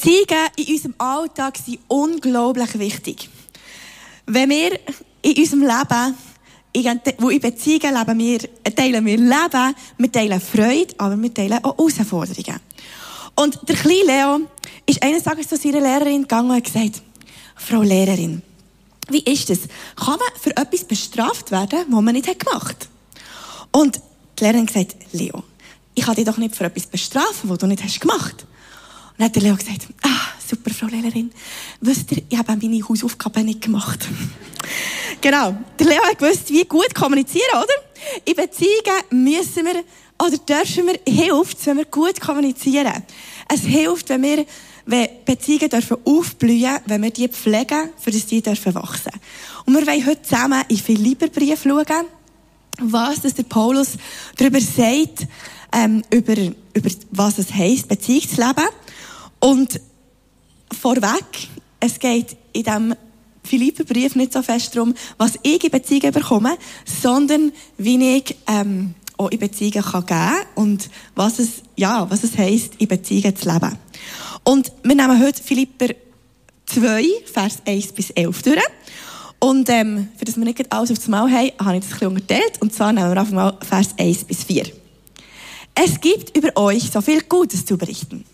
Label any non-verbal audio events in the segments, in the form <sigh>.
Beziehungen in unserem Alltag sind unglaublich wichtig. Wenn wir in unserem Leben, wo in Beziehungen leben wir, teilen wir Leben, wir teilen Freude, aber wir teilen auch Herausforderungen. Und der kleine Leo ist eines Tages zu seiner Lehrerin gegangen und gesagt, Frau Lehrerin, wie ist das? Kann man für etwas bestraft werden, was man nicht gemacht hat? Und die Lehrerin hat gesagt, Leo, ich kann dich doch nicht für etwas bestrafen, was du nicht hast gemacht. Dann hat der Leo gesagt, ah, super, Frau Lehrerin. Wisst ihr, ich habe meine Hausaufgaben nicht gemacht. <laughs> genau. Der Leo hat gewusst, wie gut kommunizieren, oder? In Beziehungen müssen wir, oder dürfen wir, hilft wenn wir gut kommunizieren. Es hilft, wenn wir, wenn Beziehungen dürfen aufblühen, wenn wir die pflegen, für das die dürfen wachsen. Und wir wollen heute zusammen in Philipperbrief schauen, was der Paulus darüber sagt, ähm, über, über was es heisst, Beziehung zu leben. Und vorweg, es geht in diesem Philipperbrief nicht so fest darum, was ich in Beziehungen bekomme, sondern wie ich ähm, auch in Beziehungen kann geben und was es, ja, was es heisst, in Beziehungen zu leben. Und wir nehmen heute Philipper 2, Vers 1 bis 11 durch. Und ähm, für das wir nicht alles aufs Mal haben, habe ich das ein bisschen unterteilt. Und zwar nehmen wir einfach mal Vers 1 bis 4. Es gibt über euch so viel Gutes zu berichten.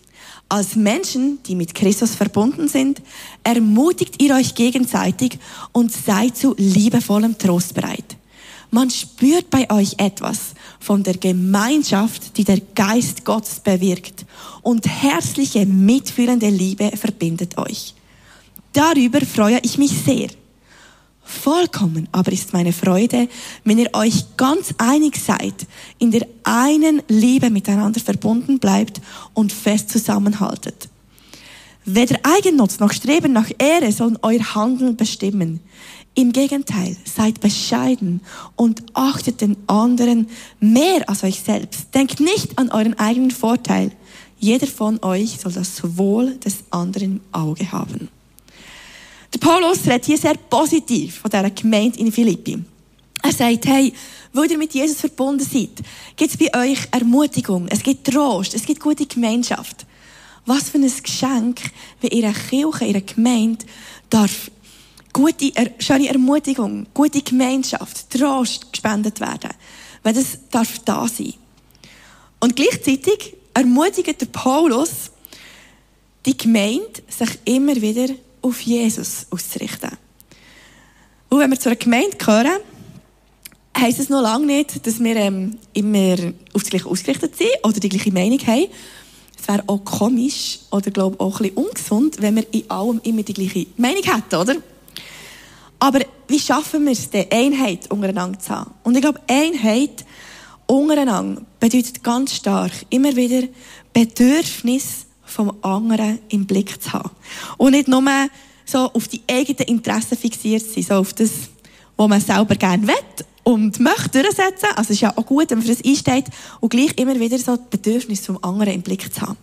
Als Menschen, die mit Christus verbunden sind, ermutigt ihr euch gegenseitig und seid zu liebevollem Trost bereit. Man spürt bei euch etwas von der Gemeinschaft, die der Geist Gottes bewirkt und herzliche, mitfühlende Liebe verbindet euch. Darüber freue ich mich sehr. Vollkommen aber ist meine Freude, wenn ihr euch ganz einig seid, in der einen Liebe miteinander verbunden bleibt und fest zusammenhaltet. Weder Eigennutz noch Streben nach Ehre sollen euer Handeln bestimmen. Im Gegenteil, seid bescheiden und achtet den anderen mehr als euch selbst. Denkt nicht an euren eigenen Vorteil. Jeder von euch soll das Wohl des anderen im Auge haben. Der Paulus redet hier sehr positiv von dieser Gemeinde in Philippi. Er sagt, hey, weil ihr mit Jesus verbunden seid, gibt es bei euch Ermutigung, es gibt Trost, es gibt gute Gemeinschaft. Was für ein Geschenk, wenn ihre Kirche, ihre Gemeinde darf gute, schöne Ermutigung, gute Gemeinschaft, Trost gespendet werden. Wenn das darf da sein. Und gleichzeitig ermutigt der Paulus die Gemeinde, sich immer wieder auf Jesus auszurichten. Und wenn wir zu einer Gemeinde gehören, heisst es noch lange nicht, dass wir ähm, immer auf das Gleiche ausgerichtet sind oder die gleiche Meinung haben. Es wäre auch komisch oder glaube auch ein bisschen ungesund, wenn wir in allem immer die gleiche Meinung hätten, oder? Aber wie schaffen wir es denn, Einheit untereinander zu haben? Und ich glaube, Einheit untereinander bedeutet ganz stark immer wieder Bedürfnis vom anderen im Blick zu haben. Und nicht nur so auf die eigenen Interessen fixiert sein, so auf das, was man selber gerne will und möchte durchsetzen. Also es ist ja auch gut, wenn man für das einsteht und gleich immer wieder so das Bedürfnis vom anderen im Blick zu haben.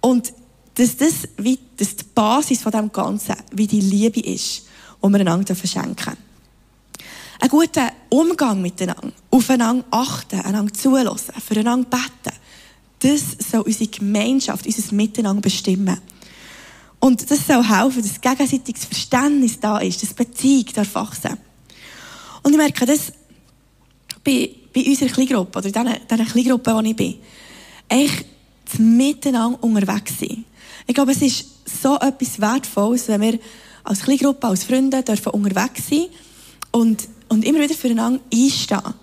Und dass das, wie, dass die Basis von dem Ganzen, wie die Liebe ist, die wir einander verschenken. Ein guter Umgang miteinander, aufeinander achten, einander zulassen, füreinander beten, das soll unsere Gemeinschaft, unser Miteinander bestimmen. Und das soll helfen, dass gegenseitiges Verständnis da ist, dass Beziehung darf wachsen. Und ich merke das bei, bei unserer Kleingruppe, oder in dieser Kleingruppe, wo ich bin, echt das Miteinander unterwegs sein. Ich glaube, es ist so etwas Wertvolles, wenn wir als Kleingruppe, als Freunde dürfen unterwegs sein und, und immer wieder füreinander einstehen.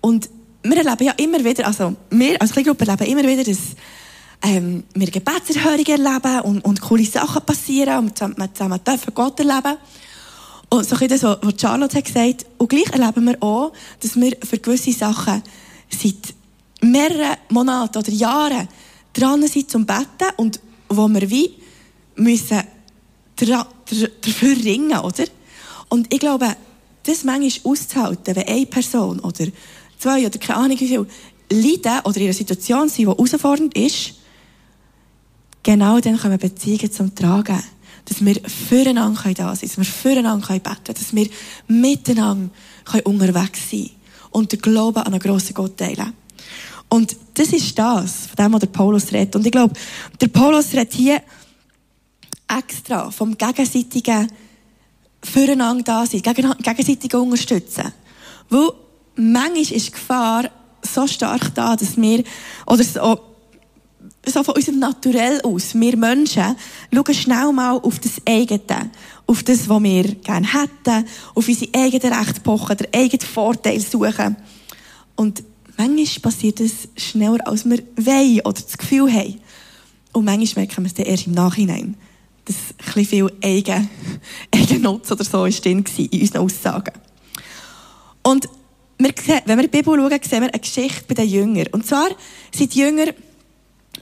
Und wir erleben ja immer wieder, also wir als Kleingruppe erleben immer wieder, dass ähm, wir Gebetserhörungen erleben und, und coole Sachen passieren und zusammen, zusammen dürfen Gott erleben. Und so das, was Charlotte hat gesagt. Und gleich erleben wir auch, dass wir für gewisse Sachen seit mehreren Monaten oder Jahren dran sind zum Betten und wo wir wie müssen dafür ringen, oder? Und ich glaube, das manchmal auszuhalten, wenn eine Person oder zwei oder keine Ahnung wie viel leiden oder in einer Situation sind, die herausfordernd ist, genau dann können wir Beziehungen zum Tragen. Dass wir füreinander da sein können, dass wir füreinander beten können, dass wir miteinander unterwegs sein können und den Glauben an einen grossen Gott teilen. Und das ist das, von dem, was der Paulus redet. Und ich glaube, der Paulus redet hier extra vom gegenseitigen Füreinander da sein, gegenseitig unterstützen. Weil manchmal ist die Gefahr so stark da, dass wir, oder so, so von unserem Naturell aus, wir Menschen, schauen schnell mal auf das eigene, auf das, was wir gerne hätten, auf unsere eigenen Rechte pochen, den eigenen Vorteil suchen. Und manchmal passiert das schneller, als wir wollen oder das Gefühl haben. Und manchmal merken wir es dann erst im Nachhinein, dass ein bisschen viel Eigen, <laughs> Eigennutz oder so war in unseren Aussagen. Wenn wir die Bibel schauen, sehen wir eine Geschichte bei den Jüngern. Und zwar sind die Jünger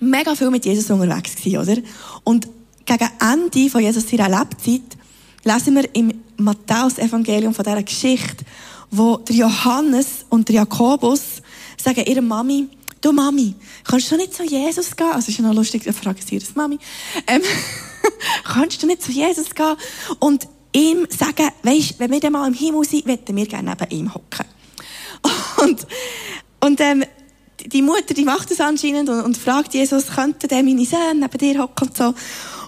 mega viel mit Jesus unterwegs gewesen, oder? Und gegen Ende von Jesus ihrer Lebzeit lesen wir im Matthäus-Evangelium von dieser Geschichte, wo der Johannes und der Jakobus sagen ihrer Mami, du Mami, kannst du nicht zu Jesus gehen? Also ist ja noch lustig, dann fragen sie das Mami. Ähm, <laughs> kannst du nicht zu Jesus gehen und ihm sagen, weisst, wenn wir dann mal im Himmel sind, würden wir gerne neben ihm hocken. Und, und ähm, die Mutter, die macht das anscheinend und, und fragt Jesus, könnte der meine Söhne neben dir hocken und so.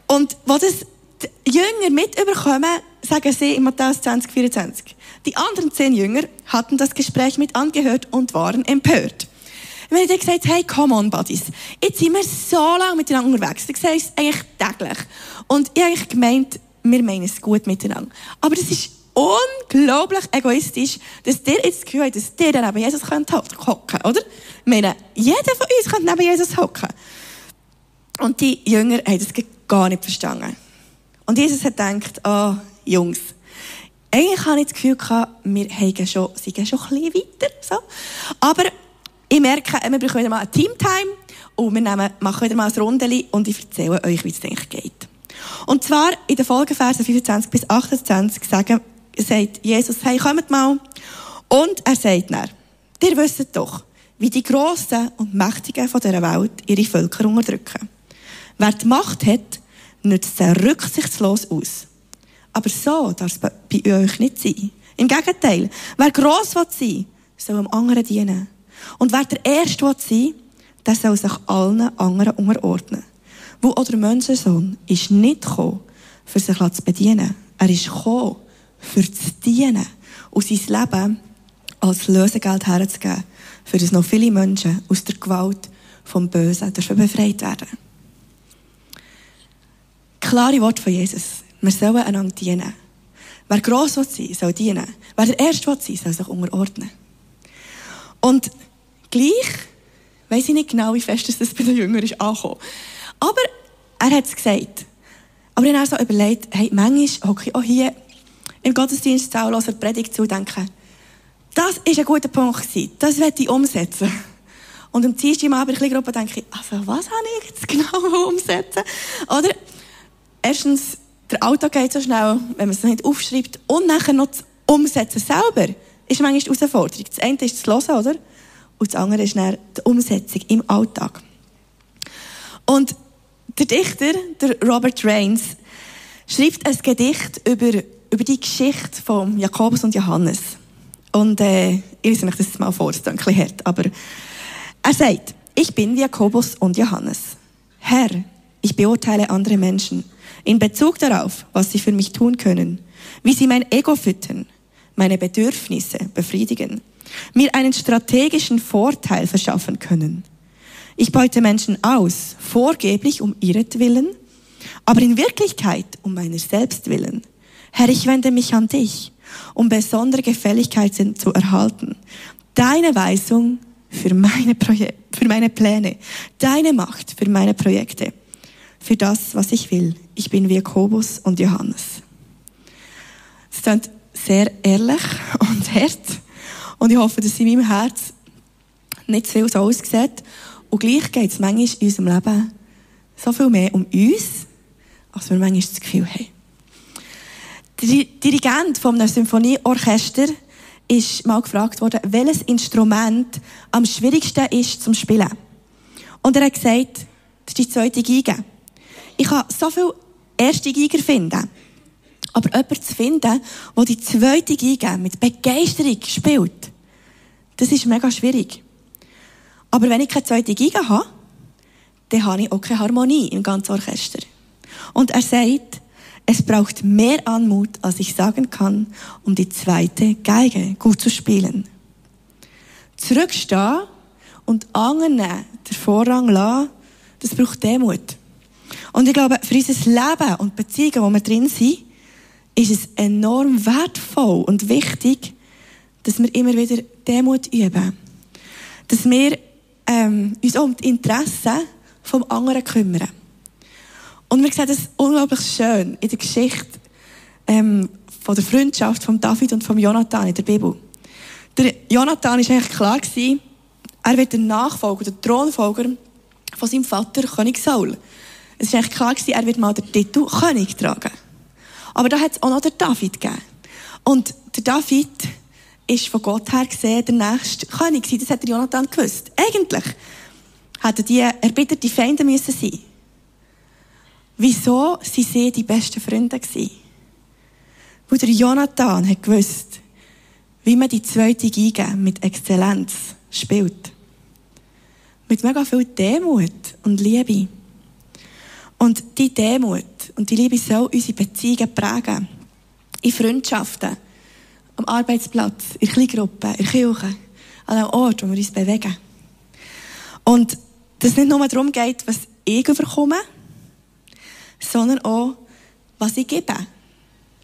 Und wo das die Jünger mitbekommen, sagen sie in Matthäus 20, 24. Die anderen zehn Jünger hatten das Gespräch mit angehört und waren empört. Wenn ich gesagt hey, come on, Buddies. Jetzt sind wir so lange miteinander unterwegs. Ich sehe es eigentlich täglich. Und ich habe eigentlich gemeint, wir meinen es gut miteinander. Aber das ist unglaublich egoistisch, dass ihr jetzt das Gefühl habt, dass ihr neben Jesus könnt hocken, oder? Ich meine, jeder von uns könnte neben Jesus hocken. Und die Jünger haben das gar nicht verstanden. Und Jesus hat gedacht, oh, Jungs, eigentlich habe ich das Gefühl gehabt, wir haben schon, sind schon ein bisschen weiter, so. Aber ich merke, wir brauchen wieder mal ein Teamtime und wir nehmen, machen wieder mal ein Rundeli und ich erzähle euch, wie es eigentlich geht. Und zwar in den Folgeversen 25 bis 28 sagen, sagt Jesus, hey, kommt mal. Und er sagt dann, ihr wisst doch, wie die Grossen und Mächtigen von dieser Welt ihre Völker unterdrücken. Wer die Macht hat, nützt sie rücksichtslos aus. Aber so darf es bei euch nicht sein. Im Gegenteil, wer gross will sein, soll dem anderen dienen. Und wer der Erste will sein, der soll sich allen anderen unterordnen. Wo auch der Menschensohn ist nicht gekommen, für sich zu bedienen. Er ist gekommen, für zu dienen und sein Leben als Lösegeld herzugeben, für das noch viele Menschen aus der Gewalt vom Bösen befreit werden. Klare Wort von Jesus. Wir sollen einander dienen. Wer gross will sein, soll dienen. Wer der Erste will sein, soll sich unterordnen. Und gleich weiss ich nicht genau, wie fest das bei den Jüngern ist angekommen. Aber er hat es gesagt. Aber ich habe so überlegt, hey, manchmal hocke ich auch hier im Gottesdienst zu hören, Predigt zu denken, das ist ein guter Punkt. Das werde ich umsetzen. Und am Dienstag im Abend in der Gruppe denke ich, also was habe ich jetzt genau <laughs> umsetzen? Oder? Erstens, der Alltag geht so schnell, wenn man es nicht aufschreibt. Und nachher noch das Umsetzen selber ist manchmal die Herausforderung. Das eine ist das Hören, oder? Und das andere ist dann die Umsetzung im Alltag. Und der Dichter, der Robert Rains, schreibt ein Gedicht über, über die Geschichte von Jakobus und Johannes. Und äh, ich lese mich das mal vor, das ist ein bisschen hart, aber er sagt, ich bin Jakobus und Johannes. Herr, ich beurteile andere Menschen in Bezug darauf, was sie für mich tun können, wie sie mein Ego füttern, meine Bedürfnisse befriedigen, mir einen strategischen Vorteil verschaffen können. Ich beute Menschen aus, vorgeblich um ihretwillen, aber in Wirklichkeit um meiner selbst willen. Herr, ich wende mich an dich, um besondere Gefälligkeiten zu erhalten. Deine Weisung für meine, Projek für meine Pläne, deine Macht für meine Projekte, für das, was ich will. Ich bin wie Jakobus und Johannes. Es klingt sehr ehrlich <laughs> und hart. Und ich hoffe, dass in meinem Herz nicht zu viel so aussieht. Und gleich geht es manchmal in unserem Leben so viel mehr um uns, als wir manchmal das Gefühl haben. Der Dirigent einem Symphonieorchester ist mal gefragt worden, welches Instrument am schwierigsten ist zum Spielen. Und er hat gesagt, das ist die zweite Geige. Ich kann so viele erste Geiger finden. Aber jemanden zu finden, der die zweite Geige mit Begeisterung spielt, das ist mega schwierig. Aber wenn ich keine zweite Geige habe, dann habe ich auch keine Harmonie im ganzen Orchester. Und er sagt, es braucht mehr Anmut, als ich sagen kann, um die zweite Geige gut zu spielen. Zurückstehen und anderen den Vorrang lassen, das braucht Demut. Und ich glaube, für unser Leben und Beziehungen, wo wir drin sind, ist es enorm wertvoll und wichtig, dass wir immer wieder Demut üben. Dass wir ähm, uns um die Interessen vom anderen kümmern. Und wir sehen das unglaublich schön in der Geschichte ähm, von der Freundschaft von David und von Jonathan in der Bibel. Der Jonathan war eigentlich klar, gewesen, er wird der Nachfolger, der Thronfolger von seinem Vater, König Saul. Es war eigentlich klar, gewesen, er wird mal den Titel König tragen. Aber da hat es auch noch den David gegeben. Und der David ist von Gott her gesehen der nächste König Das hat der Jonathan gewusst. Eigentlich hätten die erbitterte Feinde müssen sein. Wieso sind sie die besten Freunde gewesen? Weil der Jonathan hat gewusst, wie man die zweite Geige mit Exzellenz spielt. Mit mega viel Demut und Liebe. Und die Demut und die Liebe soll unsere Beziehungen prägen. In Freundschaften, am Arbeitsplatz, in Kleingruppen, in Kirchen, an einem Ort, wo wir uns bewegen. Und dass es nicht nur darum geht, was ich überkomme, sondern auch, was ich gebe.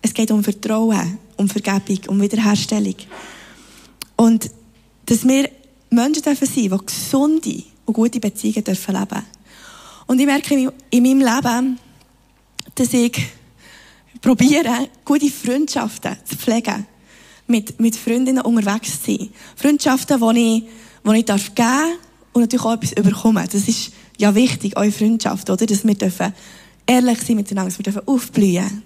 Es geht um Vertrauen, um Vergebung, um Wiederherstellung. Und dass wir Menschen dürfen sein, die gesunde und gute Beziehungen dürfen leben. Und ich merke in meinem Leben, dass ich probiere, gute Freundschaften zu pflegen. Mit, mit Freundinnen unterwegs zu sein. Freundschaften, die ich, die ich darf geben und natürlich auch etwas überkommen. Das ist ja wichtig, eure Freundschaft, oder? Dass wir dürfen ehrlich sein miteinander, dass wir dürfen aufblühen.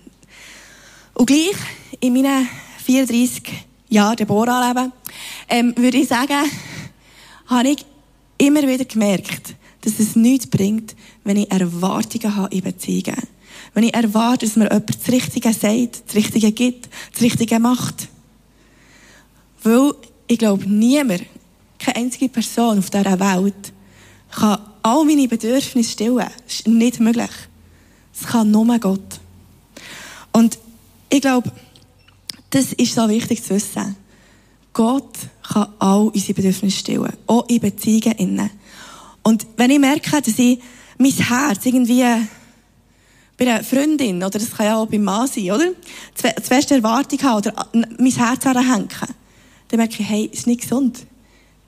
Und gleich in meinen 34 Jahren Deborah-Leben, ähm, würde ich sagen, habe ich immer wieder gemerkt, dass es nichts bringt, wenn ich Erwartungen habe in Beziehungen. Wenn ich erwarte, dass mir jemand das Richtige sagt, das Richtige gibt, das Richtige macht. Weil ich glaube, niemand, keine einzige Person auf dieser Welt kann all meine Bedürfnisse stillen. Das ist nicht möglich. Das kann nur Gott. Und ich glaube, das ist so wichtig zu wissen. Gott kann all unsere Bedürfnisse stillen. Auch in Beziehungen innen. Und wenn ich merke, dass ich mein Herz irgendwie bei einer Freundin, oder das kann ja auch beim Mann sein, oder? Zu feste Erwartung haben oder mein Herz herhängen, dann merke ich, hey, ist nicht gesund.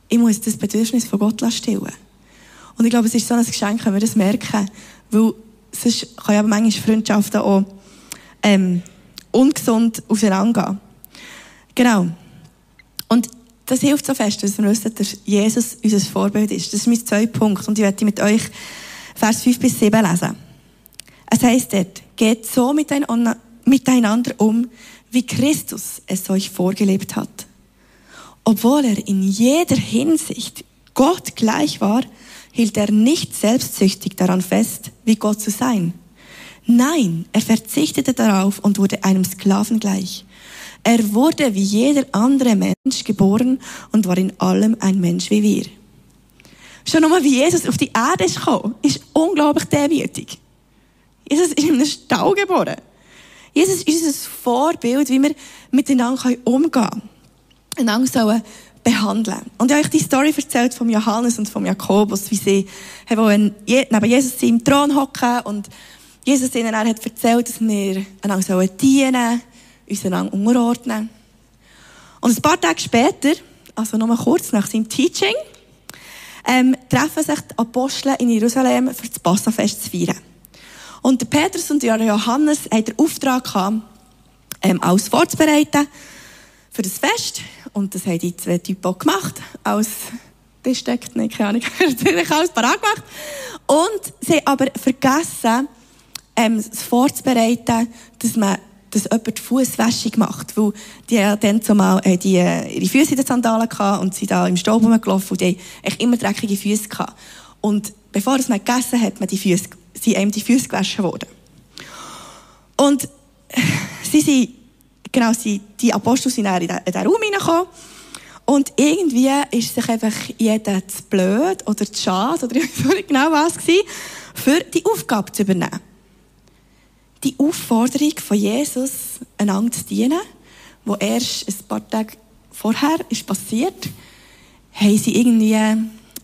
Ich muss das Bedürfnis von Gott stillen. Und ich glaube, es ist so ein Geschenk, wenn wir das merken, weil sonst kann ja manchmal Freundschaften auch ähm, ungesund auseinandergehen. Genau. Und das hilft so fest, dass wir wissen, dass Jesus unser Vorbild ist. Das ist mein zweiter Punkt. Und ich werde mit euch Vers 5 bis 7 lesen. Es heißt dort, geht so miteinander um, wie Christus es euch vorgelebt hat. Obwohl er in jeder Hinsicht Gott gleich war, hielt er nicht selbstsüchtig daran fest, wie Gott zu sein. Nein, er verzichtete darauf und wurde einem Sklaven gleich. Er wurde wie jeder andere Mensch geboren und war in allem ein Mensch wie wir. Schon nur wie Jesus auf die Erde gekommen, ist unglaublich demütig. Jesus ist in einem Stall geboren. Jesus ist unser Vorbild, wie wir miteinander umgehen können. Einander sollen behandeln. Und ich habe euch die Story erzählt von Johannes und von Jakobus, wie sie neben Jesus im Thron hocken und Jesus ihnen hat erzählt, dass wir einander dienen sollen, uns einander unterordnen. Und ein paar Tage später, also nur kurz nach seinem Teaching, ähm, treffen sich die Apostel in Jerusalem für das Passafest zu feiern. Und der Petrus und der Johannes haben den Auftrag ähm, alles vorzubereiten für das Fest. Und das haben die zwei Typen auch gemacht. Das steckt nicht, keine Ahnung. <laughs> ich alles parat gemacht. Und sie haben aber vergessen, ähm, es vorzubereiten, dass man dass jemand die Fußwäschung macht. Weil die haben dann zumal äh, die, äh, ihre Füße in den Sandalen gehabt und sind da im Staub rumgelaufen und die haben immer dreckige Füße gehabt. Und bevor es man gegessen hat, man die Füße, sind einem die Füße gewaschen worden. Und sie sind, genau, sie, die Apostel sind in den, in den Raum hineingekommen und irgendwie ist sich einfach jeder zu blöd oder zu schade oder <laughs> ich weiß nicht genau was gewesen, für die Aufgabe zu übernehmen. die Aufforderung von Jesus, einander zu dienen, wo erst ein paar Tage vorher ist passiert, haben sie irgendwie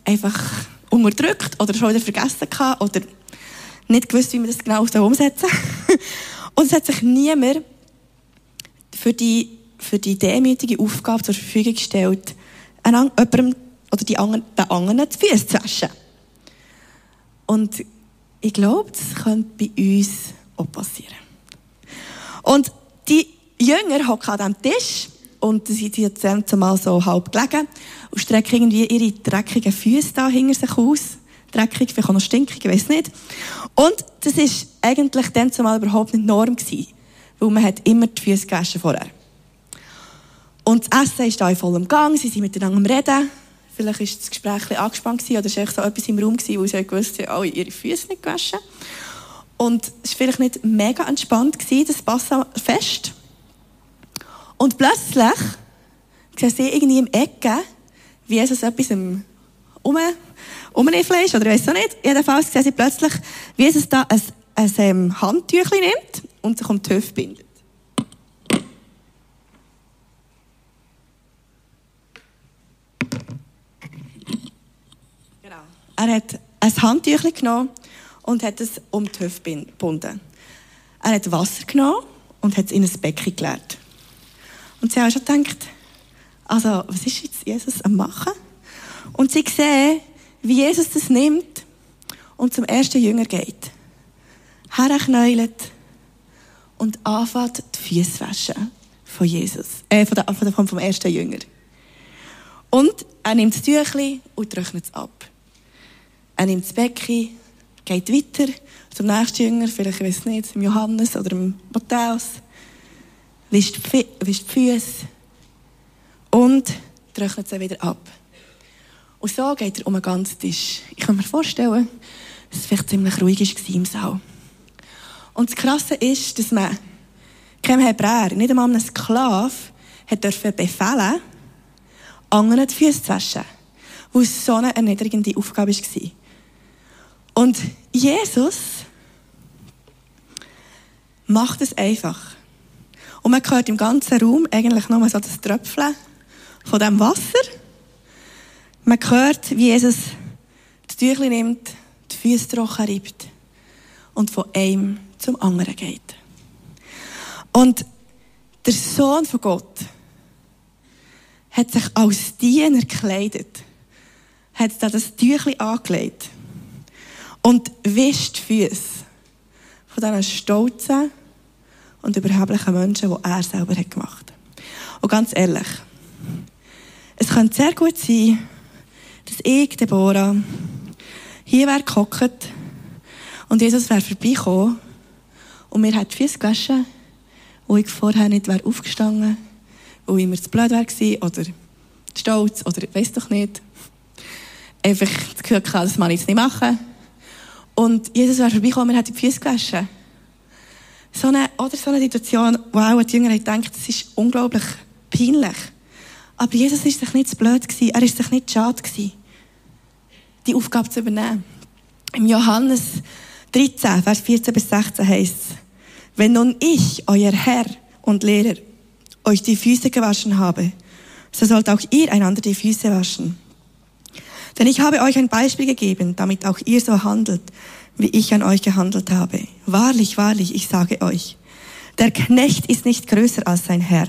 einfach unterdrückt oder schon wieder vergessen gehabt oder nicht gewusst, wie man das genau umsetzen soll. <laughs> Und es hat sich niemand für die, für die demütige Aufgabe zur Verfügung gestellt, jemandem oder die anderen, den anderen die Füße zu waschen. Und ich glaube, das könnte bei uns auch passieren. Und die Jünger hocken an diesem Tisch und sie sind dann zumal so halb gelegen und strecken irgendwie ihre dreckigen Füße da hinter sich aus. Dreckig, vielleicht auch noch stinkig, ich weiß nicht. Und das ist eigentlich dann zumal überhaupt nicht Norm gewesen, weil man hat immer die Füße gewaschen vorher. Und das Essen ist da voll im Gang, sie sind miteinander am Reden. Vielleicht war das Gespräch angespannt oder es war so etwas im Raum, wo sie gewusst haben, alle ihre Füße nicht gewaschen. Und es war vielleicht nicht mega entspannt, das Passafest. Und plötzlich sehen sie irgendwie im Ecke, wie Jesus etwas um, umniffeln ist, oder ich weiß auch nicht. Jedenfalls sehen sie plötzlich, wie Jesus da ein, ein, ein Handtüchchen nimmt und sich um die Hüfte bindet. Genau. Er hat ein Handtüchchen genommen und hat es um die Hüfte gebunden. Er hat Wasser genommen und hat es in ein Becken geleert. Und sie haben schon gedacht, also, was ist jetzt Jesus am Machen? Und sie sehen, wie Jesus das nimmt und zum ersten Jünger geht. Herknäulet und anfängt die Füße waschen von Jesus, äh, von der, von der, vom ersten Jünger. Und er nimmt das Tüchli und trocknet es ab. Er nimmt das Becken, geht weiter zum nächsten Jünger, vielleicht, ich weiß nicht, dem Johannes oder dem Matthäus wischt die Füße und trocknet sie wieder ab. Und so geht er um den ganzen Tisch. Ich kann mir vorstellen, dass es vielleicht ziemlich ruhig war im Saal. Und das Krasse ist, dass man keinem Hebräer, nicht einmal einem Sklav, hat dürfen befehlen, anderen die Füße zu waschen. Weil es so eine erniedrigende Aufgabe war. Und Jesus macht es einfach. Und man hört im ganzen Raum eigentlich nur so das Tröpfeln von dem Wasser. Man hört, wie Jesus das Tüchlein nimmt, die Füße trocken reibt und von einem zum anderen geht. Und der Sohn von Gott hat sich als Diener gekleidet, hat da das Tüchlein angelegt und wischt die Füße von diesen stolzen, und überheblichen Menschen, die er selber hat gemacht hat. Und ganz ehrlich, es könnte sehr gut sein, dass ich, Deborah, hier wäre gehockt und Jesus wäre vorbeigekommen und mir hat die Füße gewaschen, wo ich vorher nicht wäre aufgestanden, wo ich mir zu blöd wäre oder stolz oder weiß doch nicht. Einfach das Gefühl gehabt, das man jetzt nicht machen. Und Jesus wäre vorbeigekommen mir hat die Füße gewaschen so eine, oder so eine Situation, wo auch die Jünger denkt, das ist unglaublich peinlich. Aber Jesus ist sich nicht zu blöd gewesen, er ist sich nicht schade gewesen, die Aufgabe zu übernehmen. Im Johannes 13, Vers 14 bis 16 heißt es, wenn nun ich, euer Herr und Lehrer, euch die Füße gewaschen habe, so sollt auch ihr einander die Füße waschen. Denn ich habe euch ein Beispiel gegeben, damit auch ihr so handelt, wie ich an euch gehandelt habe. Wahrlich, wahrlich, ich sage euch, der Knecht ist nicht größer als sein Herr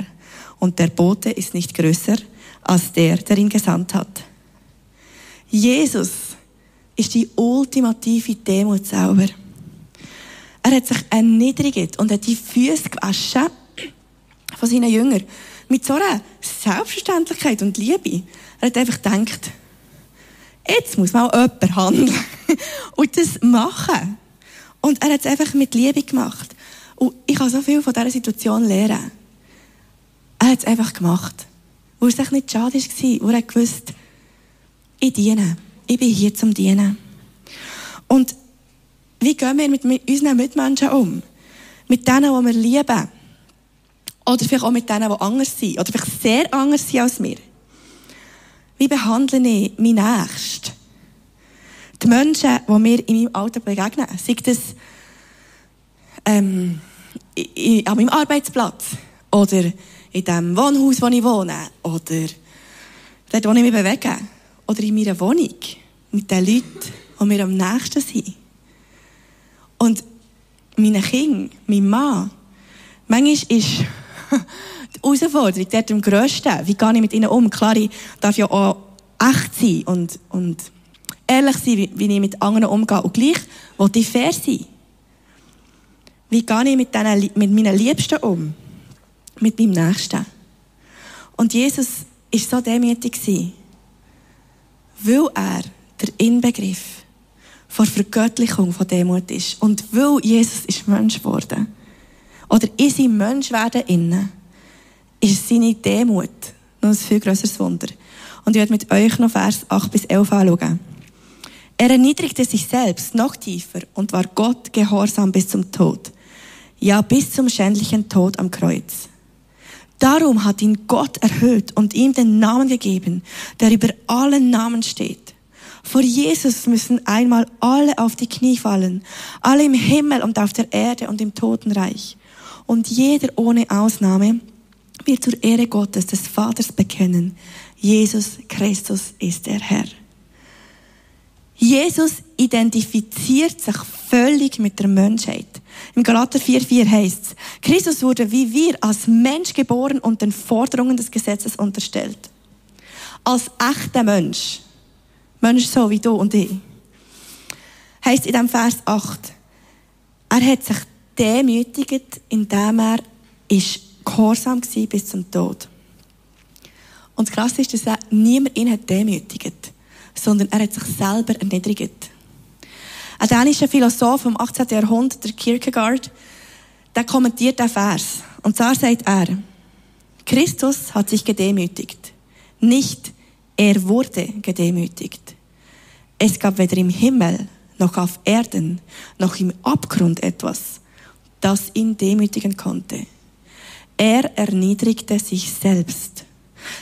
und der Bote ist nicht größer als der, der ihn gesandt hat. Jesus ist die ultimative Demut selber. Er hat sich erniedrigt und hat die Füße gewaschen von seinen Jüngern. Mit so einer Selbstverständlichkeit und Liebe. Er hat einfach gedacht, jetzt muss mal jemand handeln <laughs> und das machen. Und er hat es einfach mit Liebe gemacht. Und ich kann so viel von dieser Situation lernen. Er hat es einfach gemacht. Wo es nicht schade war, wo er gewusst, ich diene. Ich bin hier zum Dienen. Und wie gehen wir mit unseren Mitmenschen um? Mit denen, die wir lieben. Oder vielleicht auch mit denen, die anders sind. Oder vielleicht sehr anders sind als wir. Wie behandle ich meinen Nächsten? Die Menschen, die mir in meinem Alltag begegnen, sei das ähm, an meinem Arbeitsplatz oder in dem Wohnhaus, wo ich wohne oder dort, wo ich mich bewege oder in meiner Wohnung mit den Leuten, die mir am nächsten sind. Und meine Kinder, mein Mann, manchmal ist <laughs> die Herausforderung dort am grössten. Wie gehe ich mit ihnen um? Klar, ich darf ja auch echt sein und, und ehrlich sein, wie, wie ich mit anderen umgehe. Und gleich will ich fair sein. Wie gehe ich mit, denen, mit meinen Liebsten um? Mit meinem Nächsten. Und Jesus war so demütig, weil er der Inbegriff von Vergöttlichung von Demut ist. Und weil Jesus ist Mensch geworden, oder in seinem Menschwerden innen, ist seine Demut noch ein viel grösseres Wunder. Und ich werde mit euch noch Vers 8 bis 11 anschauen. Er erniedrigte sich selbst noch tiefer und war Gott gehorsam bis zum Tod. Ja, bis zum schändlichen Tod am Kreuz. Darum hat ihn Gott erhöht und ihm den Namen gegeben, der über allen Namen steht. Vor Jesus müssen einmal alle auf die Knie fallen, alle im Himmel und auf der Erde und im Totenreich. Und jeder ohne Ausnahme wird zur Ehre Gottes des Vaters bekennen, Jesus Christus ist der Herr. Jesus identifiziert sich völlig mit der Menschheit. Im Galater 4,4 heißt es, Christus wurde wie wir als Mensch geboren und den Forderungen des Gesetzes unterstellt. Als echter Mensch. Mensch so wie du und ich. Heißt in dem Vers 8, er hat sich demütigt, indem er ist gehorsam war bis zum Tod. Und das Krasse ist, dass niemand ihn hat demütigt, sondern er hat sich selber erniedrigt. Ein dänischer Philosoph vom 18. Jahrhundert, der Kierkegaard, der kommentiert den Vers. Und zwar sagt er, Christus hat sich gedemütigt. Nicht er wurde gedemütigt. Es gab weder im Himmel noch auf Erden noch im Abgrund etwas, das ihn demütigen konnte. Er erniedrigte sich selbst.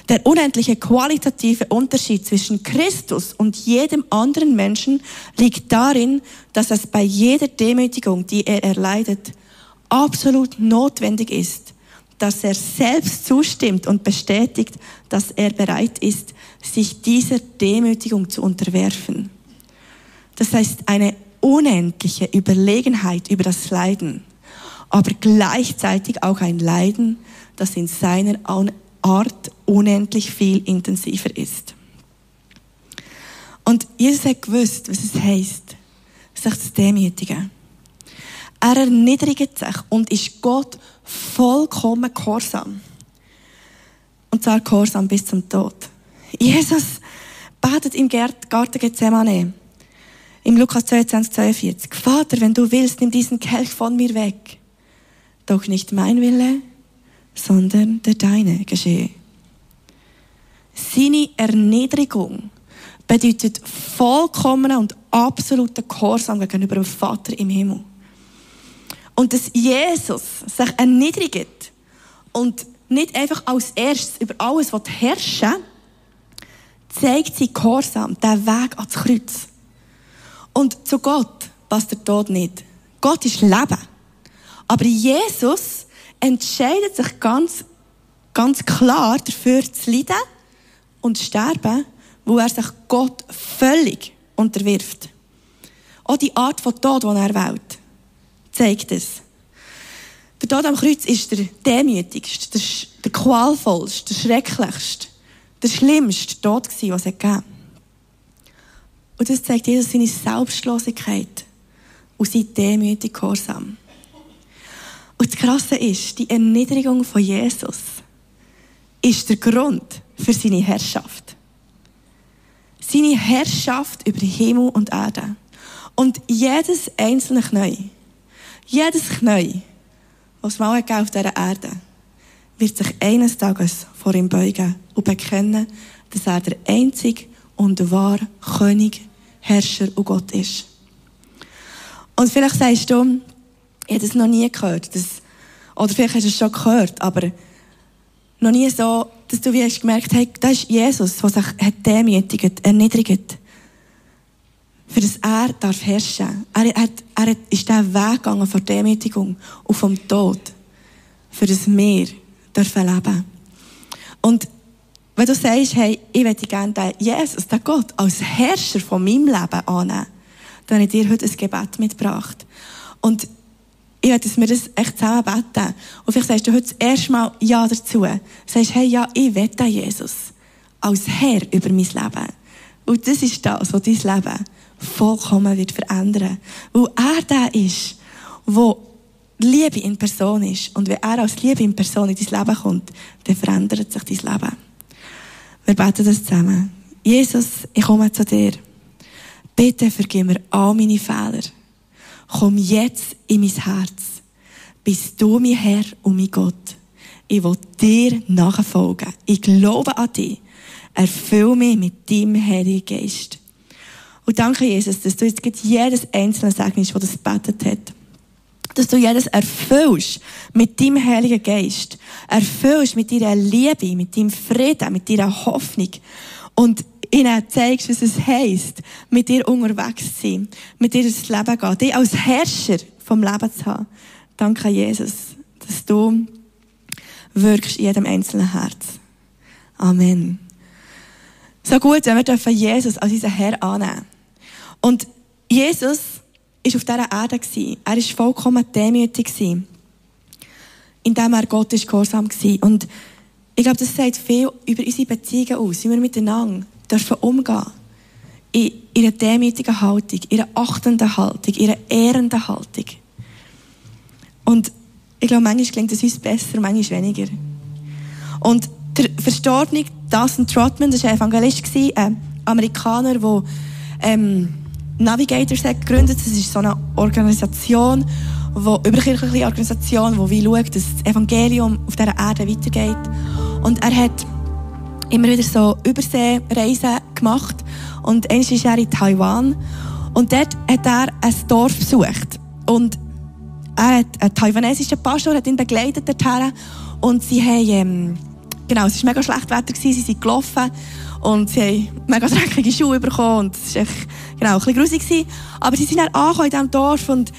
Der unendliche qualitative Unterschied zwischen Christus und jedem anderen Menschen liegt darin, dass es bei jeder Demütigung, die er erleidet, absolut notwendig ist, dass er selbst zustimmt und bestätigt, dass er bereit ist, sich dieser Demütigung zu unterwerfen. Das heißt, eine unendliche Überlegenheit über das Leiden, aber gleichzeitig auch ein Leiden, das in seiner Art unendlich viel intensiver ist. Und Jesus hat gewusst, was es heisst, sich zu demütigen. Er erniedrigt sich und ist Gott vollkommen gehorsam. Und zwar gehorsam bis zum Tod. Jesus betet im Garten Gethsemane. Im Lukas 22, 42. Vater, wenn du willst, nimm diesen Kelch von mir weg. Doch nicht mein Wille, sondern der deine geschehe. Seine Erniedrigung bedeutet vollkommenen und absoluten Gehorsam gegenüber dem Vater im Himmel. Und dass Jesus sich erniedrigt und nicht einfach als erstes über alles herrschen zeigt sein Gehorsam, den Weg ans Kreuz. Und zu Gott passt der Tod nicht. Gott ist Leben. Aber Jesus entscheidet sich ganz, ganz klar dafür zu leiden und zu sterben, wo er sich Gott völlig unterwirft. Auch die Art von Tod, die er wählt, zeigt es. Der Tod am Kreuz ist der demütigste, der, der qualvollste, der schrecklichste, der schlimmste Tod gewesen, was es gegeben Und das zeigt Jesus seine Selbstlosigkeit und seine demütige Gehorsam. Und das Krasse ist, die Erniedrigung von Jesus ist der Grund für seine Herrschaft. Seine Herrschaft über Himmel und Erde. Und jedes einzelne Knie, jedes Knie, was mal auf dieser Erde, wird sich eines Tages vor ihm beugen und bekennen, dass er der einzige und wahre König, Herrscher und Gott ist. Und vielleicht sagst du, ich habe das noch nie gehört. Das, oder vielleicht hast du es schon gehört, aber noch nie so, dass du wie hast gemerkt hast, hey, das ist Jesus, der sich hat demütigt, erniedrigt. Für das er darf herrschen. Er, er, er ist den Weg gegangen von Demütigung und vom Tod, für das wir dürfen leben. Und wenn du sagst, hey, ich möchte gerne den Jesus, den Gott, als Herrscher von meinem Leben annehmen, dann habe ich dir heute ein Gebet mitgebracht. Und ich möchte, dass wir das echt zusammen beten. Und vielleicht sagst du heute das erste Mal Ja dazu. Du sagst, hey, ja, ich will den Jesus als Herr über mein Leben. Und das ist das, was dein Leben vollkommen wird verändern. Weil er der ist, wo Liebe in Person ist. Und wenn er als Liebe in Person in dein Leben kommt, dann verändert sich dein Leben. Wir beten das zusammen. Jesus, ich komme zu dir. Bitte vergib mir all meine Fehler. Komm jetzt in mein Herz. Bist du mein Herr und mein Gott. Ich will dir nachfolgen. Ich glaube an dich. Erfüll mich mit deinem Heiligen Geist. Und danke, Jesus, dass du jetzt jedes einzelne segnest, das das betet hat. Dass du jedes erfüllst mit deinem Heiligen Geist. Erfüllst mit deiner Liebe, mit deinem Frieden, mit deiner Hoffnung. Und ihnen zeigst, was es heisst, mit dir unterwegs zu sein, mit dir das Leben gehen, dich als Herrscher vom Leben zu haben. Danke, Jesus, dass du wirkst in jedem einzelnen Herz. Amen. So gut, wenn wir Jesus als unseren Herr annehmen und Jesus ist auf dieser Erde. Er ist vollkommen demütig. Indem er Gott ist gehorsam gewesen. Und ich glaube, das sagt viel über unsere Beziehungen aus, wie wir miteinander dürfen umgehen. In ihrer demütigen Haltung, ihrer achtenden Haltung, ihrer ehrenden Haltung. Und ich glaube, manchmal klingt es uns besser, manchmal weniger. Und der Verstorbene Dawson Trotman, das war ein Evangelist, ein Amerikaner, der ähm, Navigators hat gegründet. Das ist so eine Organisation, wo, überkirchliche Organisation, die wie schaut, dass das Evangelium auf dieser Erde weitergeht. Und er hat immer wieder so Überseereisen gemacht. Und einmal ist er in Taiwan. Und dort hat er ein Dorf besucht. Und er hat einen taiwanesischen Pastor hat ihn begleitet dorthin. Und sie haben, ähm, genau, es war mega schlecht Wetter, gewesen, sie sind gelaufen. Und sie haben mega dreckige Schuhe bekommen. Und es war echt, genau, ein bisschen grusig. Gewesen. Aber sie sind dann angekommen in diesem Dorf und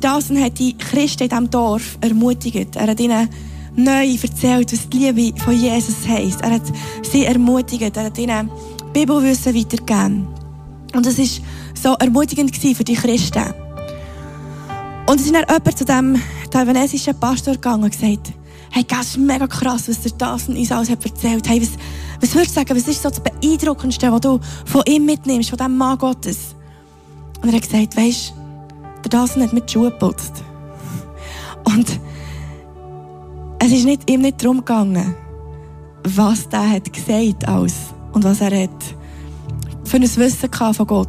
Dawson hat die Christen in diesem Dorf ermutigt. Er hat ihnen neu erzählt, was die Liebe von Jesus heisst. Er hat sie ermutigt. Er hat ihnen Bibelwissen weitergegeben. Und es war so ermutigend für die Christen. Und es ist dann jemand zu diesem taiwanesischen Pastor gegangen und gesagt, hey, das ist mega krass, was der Dawson uns alles hat erzählt. Hey, was, was würdest du sagen, was ist so das Beeindruckendste, was du von ihm mitnimmst, von diesem Mann Gottes? Und er hat gesagt, weisst, der Dawson hat mit Schuhe geputzt. Und es ist nicht, ihm nicht darum gegangen, was der hat gesagt alles und was er hat für ein Wissen von Gott.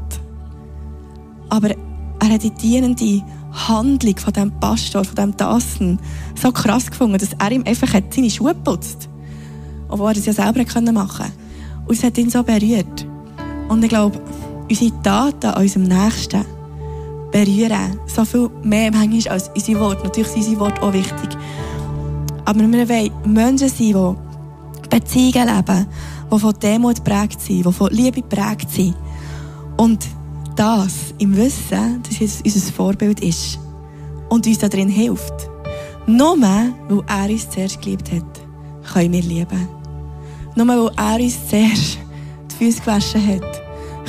Aber er hat die dienende Handlung von diesem Pastor, von diesem Dawson so krass gefunden, dass er ihm einfach seine Schuhe putzt obwohl er das ja selber machen konnte. Und es hat ihn so berührt. Und ich glaube, unsere Taten an unserem Nächsten berühren so viel mehr manchmal als unsere Worte. Natürlich sind unsere Worte auch wichtig. Aber wir wollen Menschen sein, die Beziehungen leben, die von Demut geprägt sind, die von Liebe geprägt sind. Und das im Wissen, dass Jesus unser Vorbild ist und uns darin hilft. Nur weil er uns zuerst geliebt hat, können wir lieben. Nur weil er uns zuerst die Füße gewaschen hat,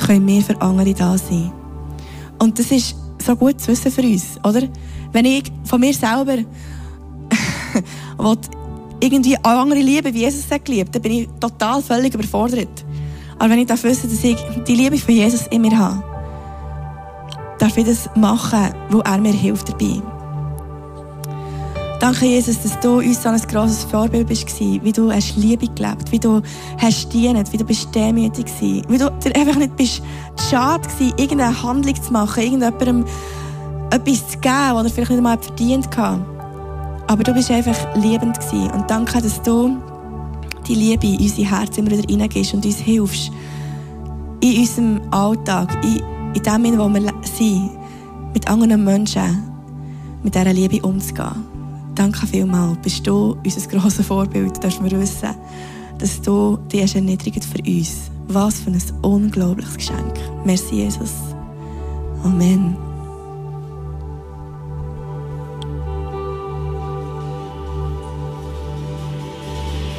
können wir für andere da sein. Und das ist so gut zu wissen für uns, oder? Wenn ich von mir selber <laughs> irgendwie andere liebe, wie Jesus hat geliebt, dann bin ich total völlig überfordert. Aber wenn ich darf wissen, dass ich die Liebe von Jesus in mir habe, ich das machen, wo er mir hilft dabei. Danke, Jesus, dass du uns so ein grosses Vorbild bist, wie du hast Liebe gelebt, wie du hast dienet, wie du bist demütig gewesen, wie du dir einfach nicht bist schade gewesen, irgendeine Handlung zu machen, irgendjemandem etwas zu geben, was er vielleicht nicht einmal verdient hat. Aber du bist einfach liebend gewesen. Und danke, dass du die Liebe in unser Herz immer wieder reingehst und uns hilfst, in unserem Alltag, in, in dem, wo wir sind, mit anderen Menschen, mit dieser Liebe umzugehen. Danke vielmals. Bist du unser grosses Vorbild, dass wir wissen, dass du dich erniedrigt für uns. Was für ein unglaubliches Geschenk. Merci, Jesus. Amen.